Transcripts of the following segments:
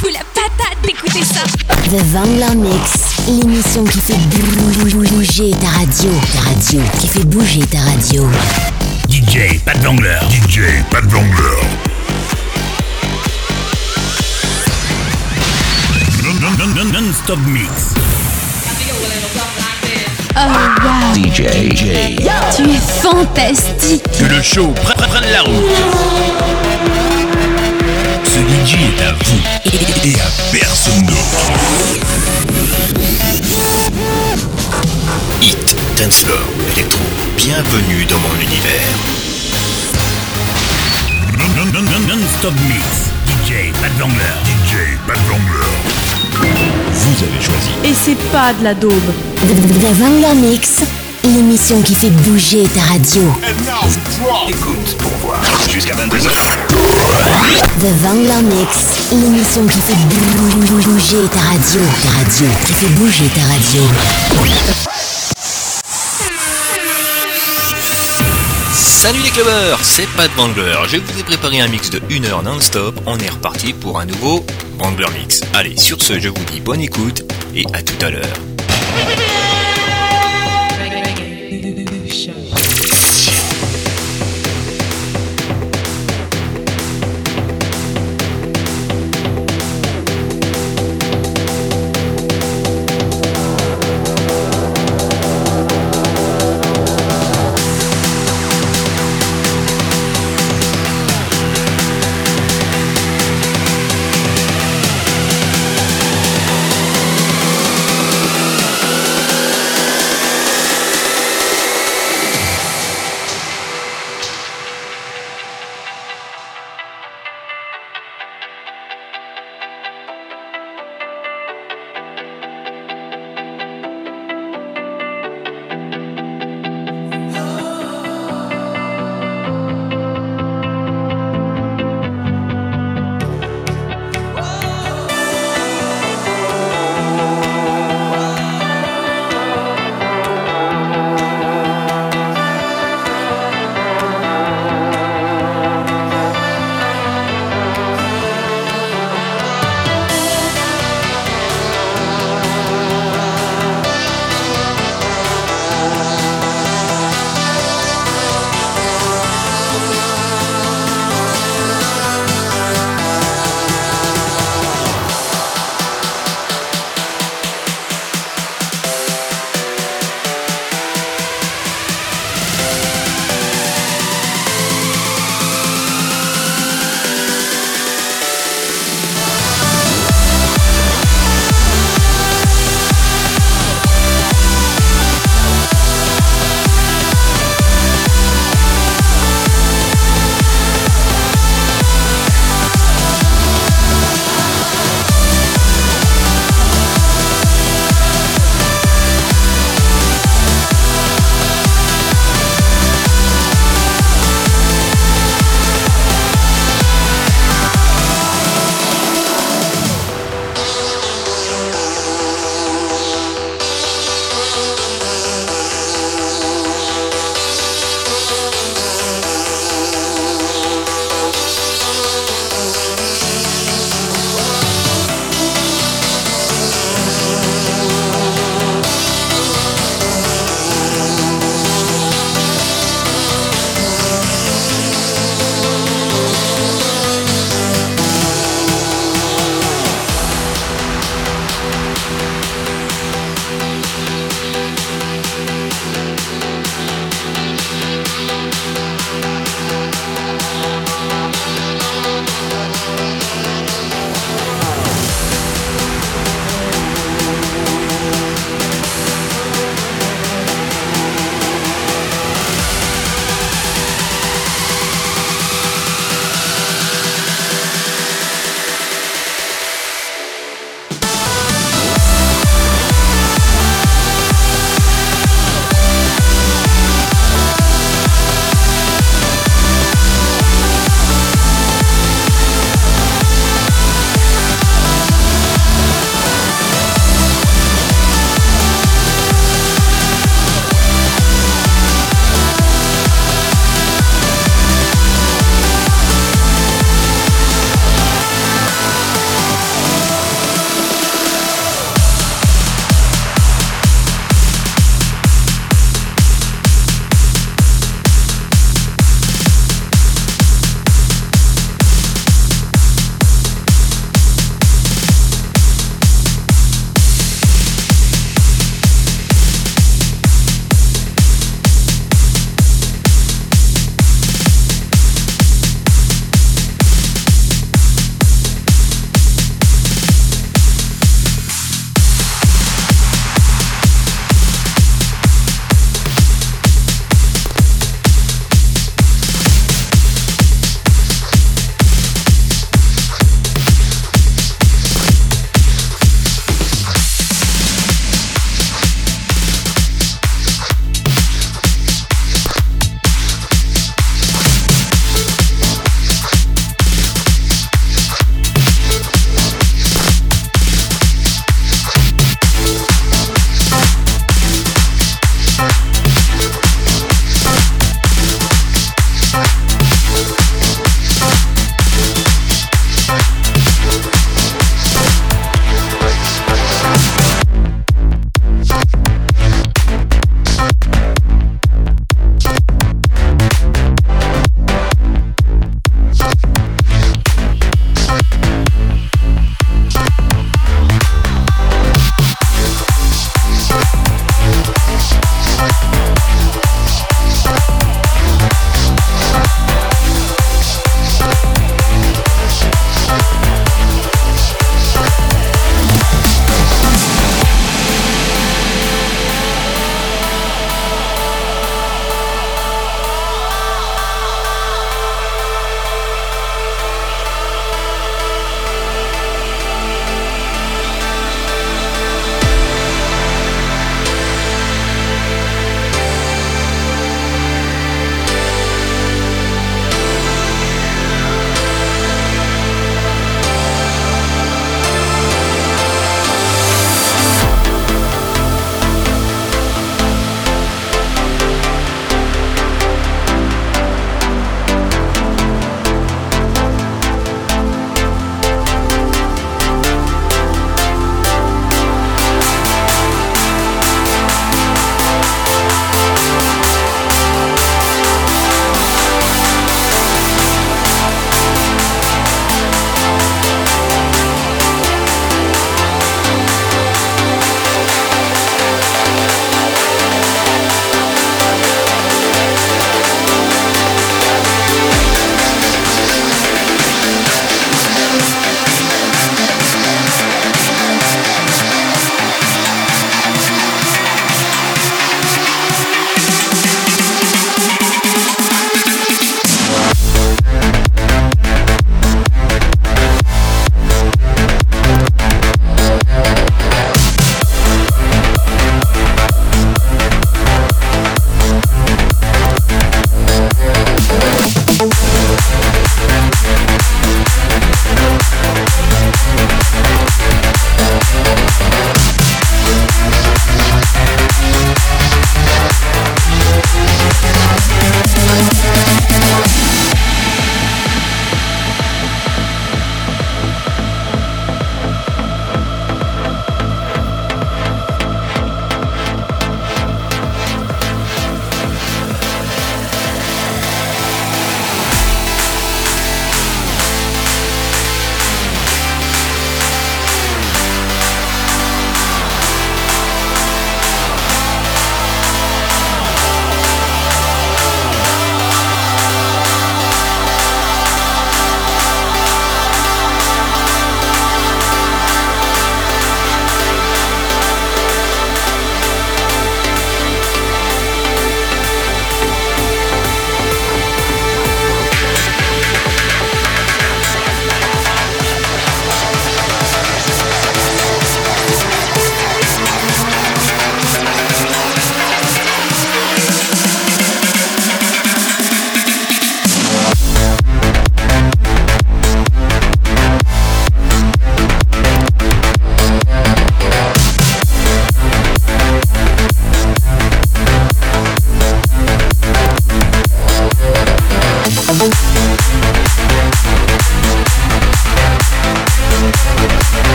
fout la patate d'écouter ça. The Vangler Mix, l'émission qui fait bouger ta radio. Ta radio, qui fait bouger ta radio. DJ, pas de Vangler. DJ, pas de Vangler. Non-stop mix. Oh wow. DJ. Tu es fantastique. Que le show prenne prenne la route. DJ est à vous et, à personne d'autre. Hit, dancefloor, électro, bienvenue dans mon univers. Non, non, non, non, non-stop mix. DJ, pas de Vangler. DJ, pas de Vangler. Vous avez choisi. Et c'est pas de la daube. The Vangler Mix, l'émission qui fait bouger ta radio. Écoute pour voir. Jusqu'à 22h. The Vangler Mix, l'émission qui fait bouger ta radio. Ta radio, qui fait bouger ta radio. Salut les clubbers, c'est Pat Bangler. Je vous ai préparé un mix de 1 heure non-stop. On est reparti pour un nouveau Bangler Mix. Allez, sur ce, je vous dis bonne écoute et à tout à l'heure.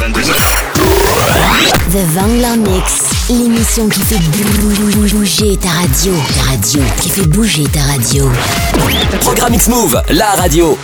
The Vangler Mix, l'émission qui fait bouger ta radio. Ta radio, qui fait bouger ta radio. Programme X-Move, la radio.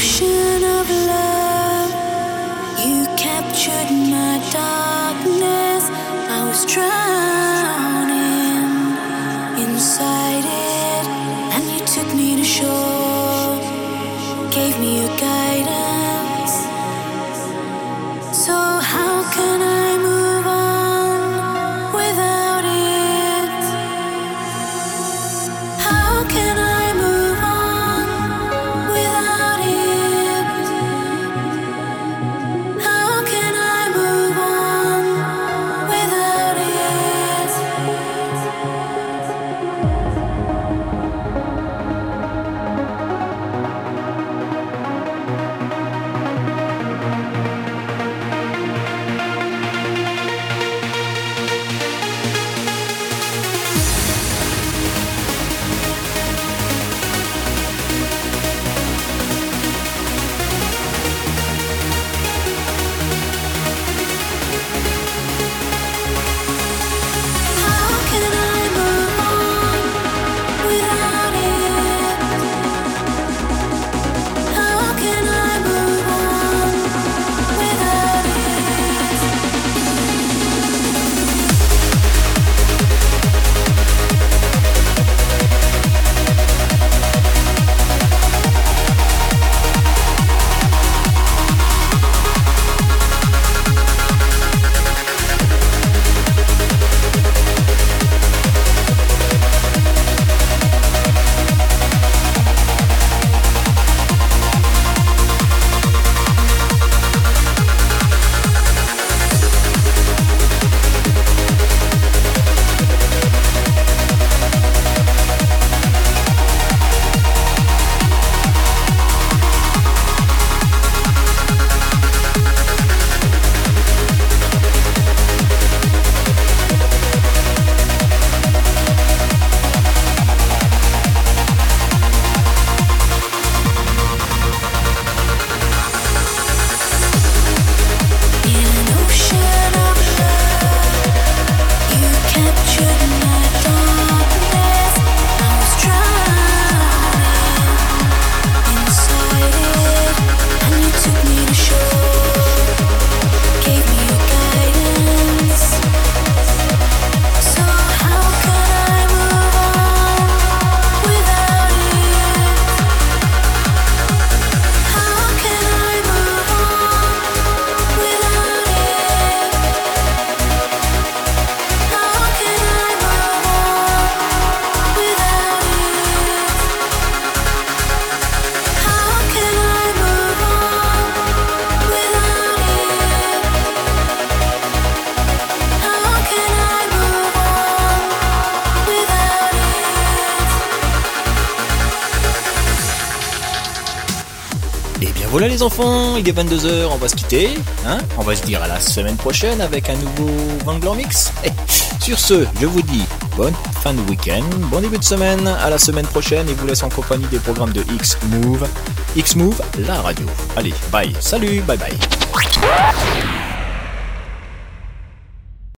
ocean of love. You captured my darkness. I was trying. Enfants, il est 22h, on va se quitter. Hein on va se dire à la semaine prochaine avec un nouveau Vangler Mix. Et sur ce, je vous dis bonne fin de week-end, bon début de semaine, à la semaine prochaine et vous laisse en compagnie des programmes de X-Move. X-Move, la radio. Allez, bye, salut, bye bye.